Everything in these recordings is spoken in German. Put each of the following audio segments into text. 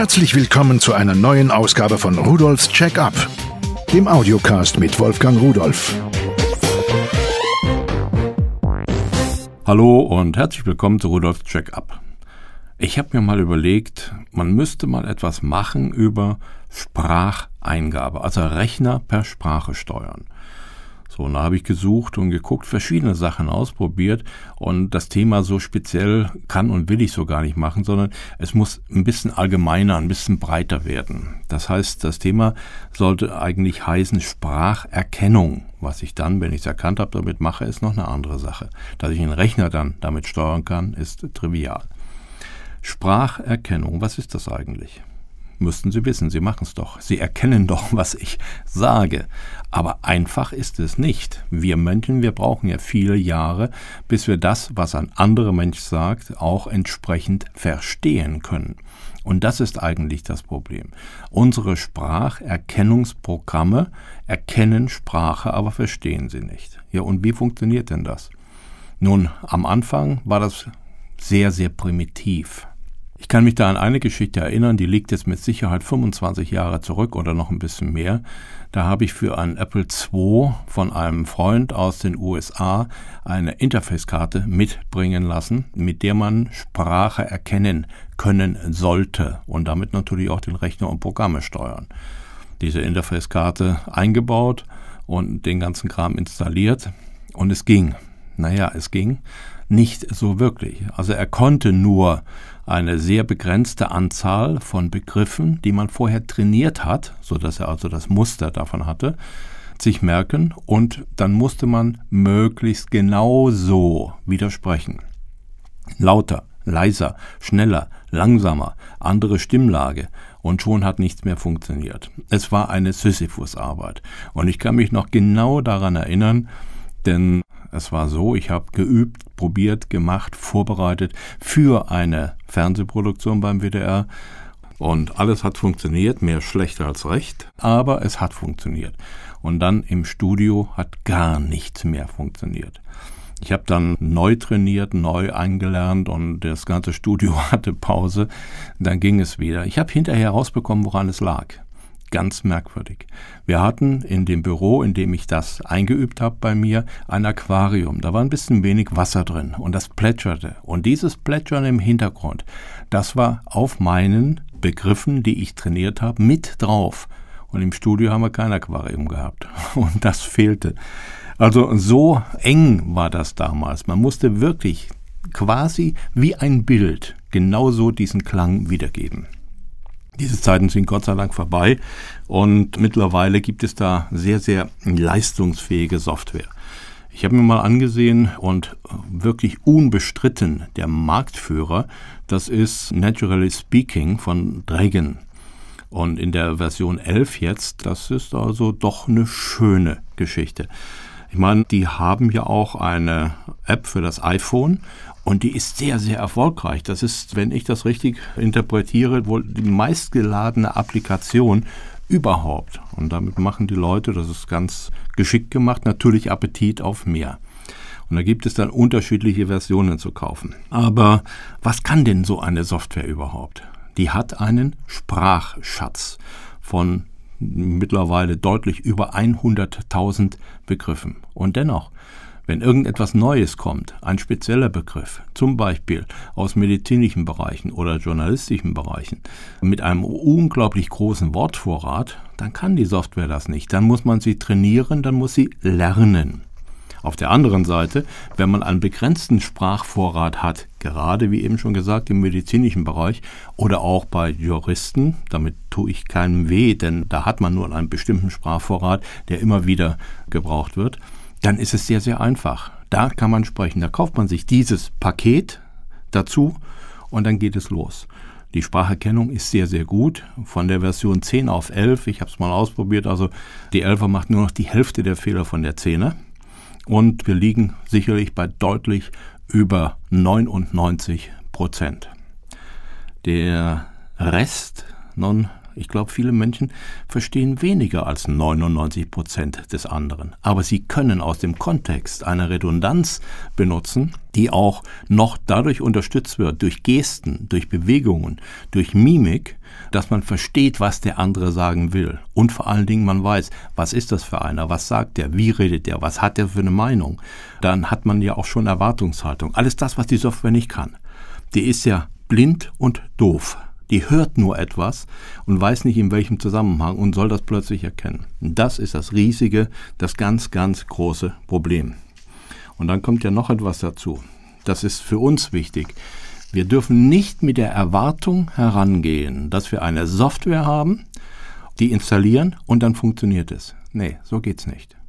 Herzlich willkommen zu einer neuen Ausgabe von Rudolfs Check-up, dem Audiocast mit Wolfgang Rudolf. Hallo und herzlich willkommen zu Rudolfs Check-up. Ich habe mir mal überlegt, man müsste mal etwas machen über Spracheingabe, also Rechner per Sprache steuern. So, und da habe ich gesucht und geguckt, verschiedene Sachen ausprobiert und das Thema so speziell kann und will ich so gar nicht machen, sondern es muss ein bisschen allgemeiner, ein bisschen breiter werden. Das heißt, das Thema sollte eigentlich heißen Spracherkennung. Was ich dann, wenn ich es erkannt habe, damit mache, ist noch eine andere Sache. Dass ich einen Rechner dann damit steuern kann, ist trivial. Spracherkennung, was ist das eigentlich? Müssten Sie wissen, Sie machen es doch. Sie erkennen doch, was ich sage. Aber einfach ist es nicht. Wir Menschen, wir brauchen ja viele Jahre, bis wir das, was ein anderer Mensch sagt, auch entsprechend verstehen können. Und das ist eigentlich das Problem. Unsere Spracherkennungsprogramme erkennen Sprache, aber verstehen sie nicht. Ja, und wie funktioniert denn das? Nun, am Anfang war das sehr, sehr primitiv. Ich kann mich da an eine Geschichte erinnern, die liegt jetzt mit Sicherheit 25 Jahre zurück oder noch ein bisschen mehr. Da habe ich für einen Apple II von einem Freund aus den USA eine Interface-Karte mitbringen lassen, mit der man Sprache erkennen können sollte und damit natürlich auch den Rechner und Programme steuern. Diese Interface-Karte eingebaut und den ganzen Kram installiert und es ging. Naja, es ging nicht so wirklich. Also er konnte nur eine sehr begrenzte Anzahl von Begriffen, die man vorher trainiert hat, so dass er also das Muster davon hatte, sich merken und dann musste man möglichst genau so widersprechen. Lauter, leiser, schneller, langsamer, andere Stimmlage und schon hat nichts mehr funktioniert. Es war eine Sisyphus-Arbeit und ich kann mich noch genau daran erinnern, denn es war so, ich habe geübt, probiert, gemacht, vorbereitet für eine Fernsehproduktion beim WDR. Und alles hat funktioniert, mehr schlecht als recht, aber es hat funktioniert. Und dann im Studio hat gar nichts mehr funktioniert. Ich habe dann neu trainiert, neu eingelernt und das ganze Studio hatte Pause. Dann ging es wieder. Ich habe hinterher herausbekommen, woran es lag ganz merkwürdig. Wir hatten in dem Büro, in dem ich das eingeübt habe bei mir, ein Aquarium. Da war ein bisschen wenig Wasser drin und das plätscherte. Und dieses Plätschern im Hintergrund, das war auf meinen Begriffen, die ich trainiert habe, mit drauf. Und im Studio haben wir kein Aquarium gehabt. Und das fehlte. Also so eng war das damals. Man musste wirklich quasi wie ein Bild genauso diesen Klang wiedergeben. Diese Zeiten sind Gott sei Dank vorbei und mittlerweile gibt es da sehr, sehr leistungsfähige Software. Ich habe mir mal angesehen und wirklich unbestritten der Marktführer, das ist Naturally Speaking von Dragon. Und in der Version 11 jetzt, das ist also doch eine schöne Geschichte. Ich meine, die haben ja auch eine App für das iPhone und die ist sehr, sehr erfolgreich. Das ist, wenn ich das richtig interpretiere, wohl die meistgeladene Applikation überhaupt. Und damit machen die Leute, das ist ganz geschickt gemacht, natürlich Appetit auf mehr. Und da gibt es dann unterschiedliche Versionen zu kaufen. Aber was kann denn so eine Software überhaupt? Die hat einen Sprachschatz von mittlerweile deutlich über 100.000 Begriffen. Und dennoch wenn irgendetwas Neues kommt, ein spezieller Begriff, zum Beispiel aus medizinischen Bereichen oder journalistischen Bereichen, mit einem unglaublich großen Wortvorrat, dann kann die Software das nicht. Dann muss man sie trainieren, dann muss sie lernen. Auf der anderen Seite, wenn man einen begrenzten Sprachvorrat hat, gerade wie eben schon gesagt im medizinischen Bereich oder auch bei Juristen, damit tue ich keinem weh, denn da hat man nur einen bestimmten Sprachvorrat, der immer wieder gebraucht wird, dann ist es sehr, sehr einfach. Da kann man sprechen. Da kauft man sich dieses Paket dazu und dann geht es los. Die Spracherkennung ist sehr, sehr gut. Von der Version 10 auf 11, ich habe es mal ausprobiert, also die 11er macht nur noch die Hälfte der Fehler von der 10er. Und wir liegen sicherlich bei deutlich über 99 Prozent. Der Rest, nun, Ich glaube, viele Menschen verstehen weniger als 99 Prozent des anderen. Aber sie können aus dem Kontext eine Redundanz benutzen, die auch noch dadurch unterstützt wird, durch Gesten, durch Bewegungen, durch Mimik, dass man versteht, was der andere sagen will. Und vor allen Dingen man weiß, was ist das für einer, was sagt der, wie redet der, was hat der für eine Meinung. Dann hat man ja auch schon Erwartungshaltung. Alles das, was die Software nicht kann. Die ist ja blind und doof. Die hört nur etwas und weiß nicht in welchem Zusammenhang und soll das plötzlich erkennen. Das ist das riesige, das ganz, ganz große Problem. Und dann kommt ja noch etwas dazu. Das ist für uns wichtig. Wir dürfen nicht mit der Erwartung herangehen, dass wir eine Software haben, die installieren und dann funktioniert es. Nee, so geht's nicht.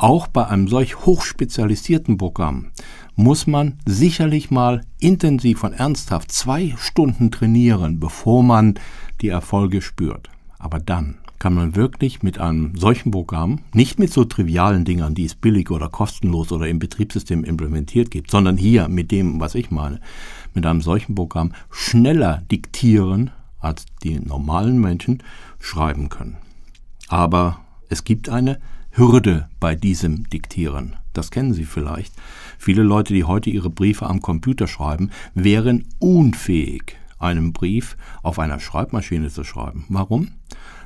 Auch bei einem solch hochspezialisierten Programm muss man sicherlich mal intensiv und ernsthaft zwei Stunden trainieren, bevor man die Erfolge spürt. Aber dann kann man wirklich mit einem solchen Programm, nicht mit so trivialen Dingern, die es billig oder kostenlos oder im Betriebssystem implementiert gibt, sondern hier mit dem, was ich meine, mit einem solchen Programm schneller diktieren, als die normalen Menschen schreiben können. Aber es gibt eine Hürde bei diesem Diktieren. Das kennen Sie vielleicht. Viele Leute, die heute ihre Briefe am Computer schreiben, wären unfähig, einen Brief auf einer Schreibmaschine zu schreiben. Warum?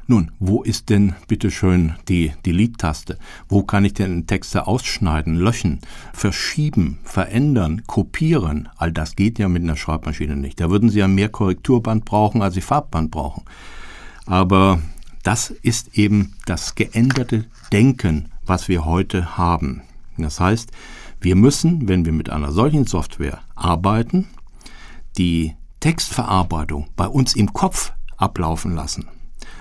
Nun, wo ist denn bitteschön die Delete-Taste? Wo kann ich denn Texte ausschneiden, löschen, verschieben, verändern, kopieren? All das geht ja mit einer Schreibmaschine nicht. Da würden Sie ja mehr Korrekturband brauchen, als Sie Farbband brauchen. Aber das ist eben das geänderte Denken, was wir heute haben. Das heißt, wir müssen, wenn wir mit einer solchen Software arbeiten, die Textverarbeitung bei uns im Kopf ablaufen lassen.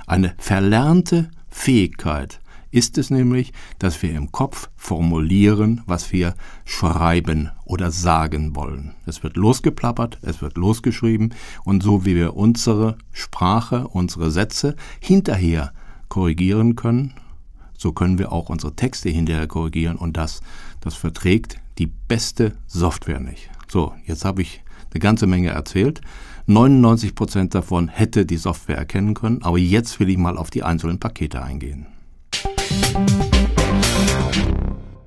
Eine verlernte Fähigkeit ist es nämlich, dass wir im Kopf formulieren, was wir schreiben oder sagen wollen. Es wird losgeplappert, es wird losgeschrieben und so wie wir unsere Sprache, unsere Sätze hinterher korrigieren können, so können wir auch unsere Texte hinterher korrigieren und das, das verträgt die beste Software nicht. So, jetzt habe ich eine ganze Menge erzählt. 99 Prozent davon hätte die Software erkennen können, aber jetzt will ich mal auf die einzelnen Pakete eingehen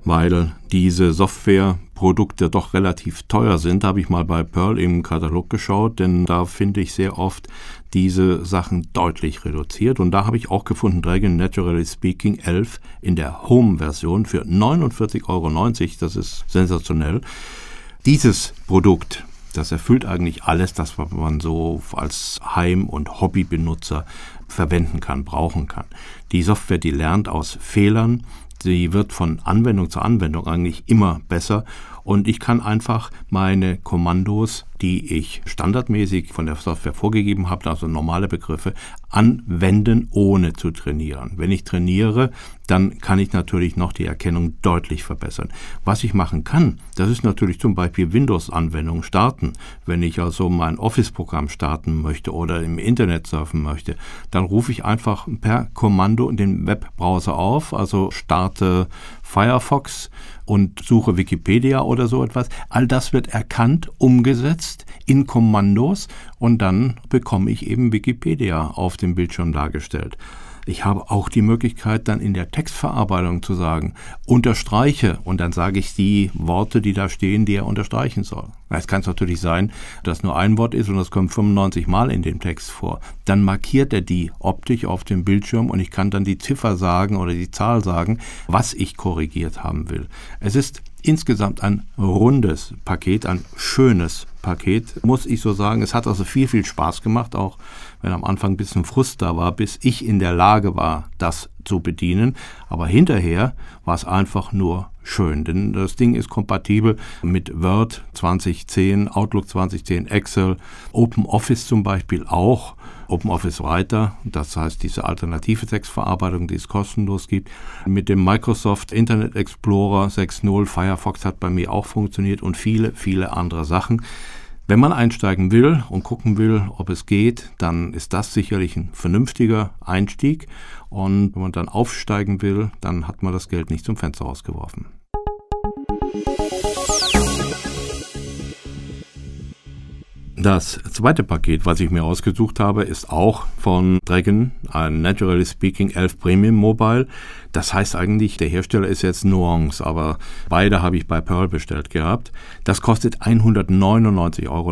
weil diese Softwareprodukte doch relativ teuer sind, habe ich mal bei Pearl im Katalog geschaut, denn da finde ich sehr oft diese Sachen deutlich reduziert. Und da habe ich auch gefunden Dragon Naturally Speaking 11 in der Home-Version für 49,90 Euro. Das ist sensationell. Dieses Produkt, das erfüllt eigentlich alles, das man so als Heim- und Hobbybenutzer verwenden kann, brauchen kann. Die Software, die lernt aus Fehlern, sie wird von Anwendung zu Anwendung eigentlich immer besser und ich kann einfach meine Kommandos, die ich standardmäßig von der Software vorgegeben habe, also normale Begriffe, anwenden, ohne zu trainieren. Wenn ich trainiere, dann kann ich natürlich noch die Erkennung deutlich verbessern. Was ich machen kann, das ist natürlich zum Beispiel Windows-Anwendungen starten. Wenn ich also mein Office-Programm starten möchte oder im Internet surfen möchte, dann rufe ich einfach per Kommando den Webbrowser auf, also starte Firefox und suche Wikipedia oder so etwas. All das wird erkannt, umgesetzt in Kommandos und dann bekomme ich eben Wikipedia auf dem Bildschirm dargestellt. Ich habe auch die Möglichkeit, dann in der Textverarbeitung zu sagen, unterstreiche und dann sage ich die Worte, die da stehen, die er unterstreichen soll. Es kann natürlich sein, dass nur ein Wort ist und das kommt 95 Mal in dem Text vor. Dann markiert er die optisch auf dem Bildschirm und ich kann dann die Ziffer sagen oder die Zahl sagen, was ich korrigiert haben will. Es ist insgesamt ein rundes Paket, ein schönes Paket, muss ich so sagen. Es hat also viel, viel Spaß gemacht, auch wenn am Anfang ein bisschen Frust da war, bis ich in der Lage war, das zu bedienen. Aber hinterher war es einfach nur schön, denn das Ding ist kompatibel mit Word 2010, Outlook 2010, Excel, OpenOffice zum Beispiel auch. OpenOffice Writer, das heißt diese alternative Textverarbeitung, die es kostenlos gibt. Mit dem Microsoft Internet Explorer 6.0, Firefox hat bei mir auch funktioniert und viele, viele andere Sachen. Wenn man einsteigen will und gucken will, ob es geht, dann ist das sicherlich ein vernünftiger Einstieg. Und wenn man dann aufsteigen will, dann hat man das Geld nicht zum Fenster rausgeworfen. Das zweite Paket, was ich mir ausgesucht habe, ist auch von Dragon, ein Naturally Speaking 11 Premium Mobile. Das heißt eigentlich, der Hersteller ist jetzt Nuance, aber beide habe ich bei Pearl bestellt gehabt. Das kostet 199,90 Euro.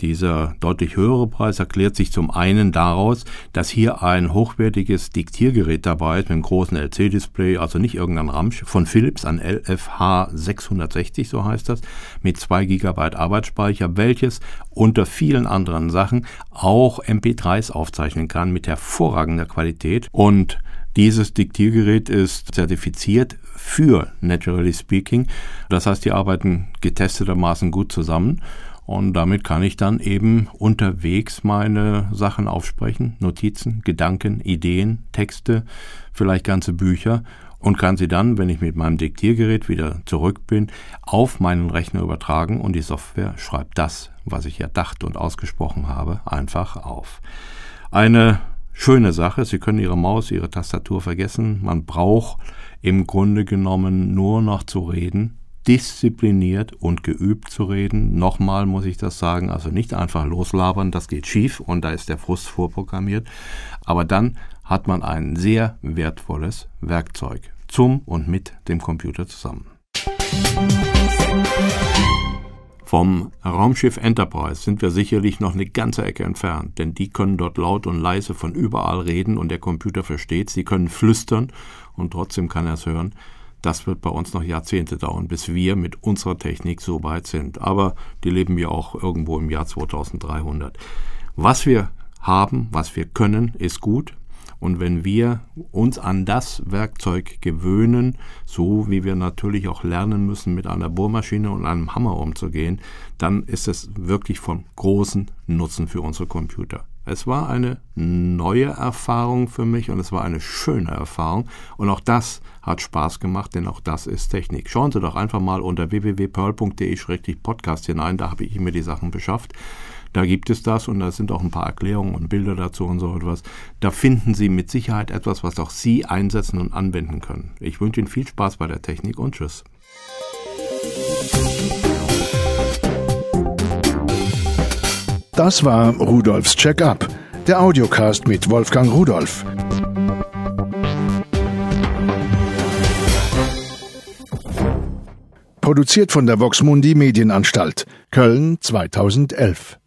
Dieser deutlich höhere Preis erklärt sich zum einen daraus, dass hier ein hochwertiges Diktiergerät dabei ist mit einem großen LC-Display, also nicht irgendein Ramsch, von Philips, ein LFH 660, so heißt das, mit 2 GB Arbeitsspeicher, welches unter vielen anderen Sachen auch MP3s aufzeichnen kann mit hervorragender Qualität und dieses Diktiergerät ist zertifiziert für Naturally Speaking. Das heißt, die arbeiten getestetermaßen gut zusammen. Und damit kann ich dann eben unterwegs meine Sachen aufsprechen, Notizen, Gedanken, Ideen, Texte, vielleicht ganze Bücher und kann sie dann, wenn ich mit meinem Diktiergerät wieder zurück bin, auf meinen Rechner übertragen und die Software schreibt das, was ich erdacht und ausgesprochen habe, einfach auf. Eine schöne Sache. Sie können Ihre Maus, Ihre Tastatur vergessen. Man braucht im Grunde genommen nur noch zu reden, diszipliniert und geübt zu reden. Nochmal muss ich das sagen, also nicht einfach loslabern, das geht schief und da ist der Frust vorprogrammiert. Aber dann hat man ein sehr wertvolles Werkzeug zum und mit dem Computer zusammen. Vom Raumschiff Enterprise sind wir sicherlich noch eine ganze Ecke entfernt, denn die können dort laut und leise von überall reden und der Computer versteht. Sie können flüstern und trotzdem kann er es hören. Das wird bei uns noch Jahrzehnte dauern, bis wir mit unserer Technik so weit sind. Aber die leben ja auch irgendwo im Jahr 2300. Was wir haben, was wir können, ist gut. Und wenn wir uns an das Werkzeug gewöhnen, so wie wir natürlich auch lernen müssen, mit einer Bohrmaschine und einem Hammer umzugehen, dann ist es wirklich von großem Nutzen für unsere Computer. Es war eine neue Erfahrung für mich und es war eine schöne Erfahrung. Und auch das hat Spaß gemacht, denn auch das ist Technik. Schauen Sie doch einfach mal unter www.pearl.de-podcast hinein, da habe ich mir die Sachen beschafft. Da gibt es das und da sind auch ein paar Erklärungen und Bilder dazu und so etwas. Da finden Sie mit Sicherheit etwas, was auch Sie einsetzen und anwenden können. Ich wünsche Ihnen viel Spaß bei der Technik und Tschüss. Das war Rudolfs Check-up, der Audiocast mit Wolfgang Rudolf. Produziert von der Voxmundi Medienanstalt, Köln 2011.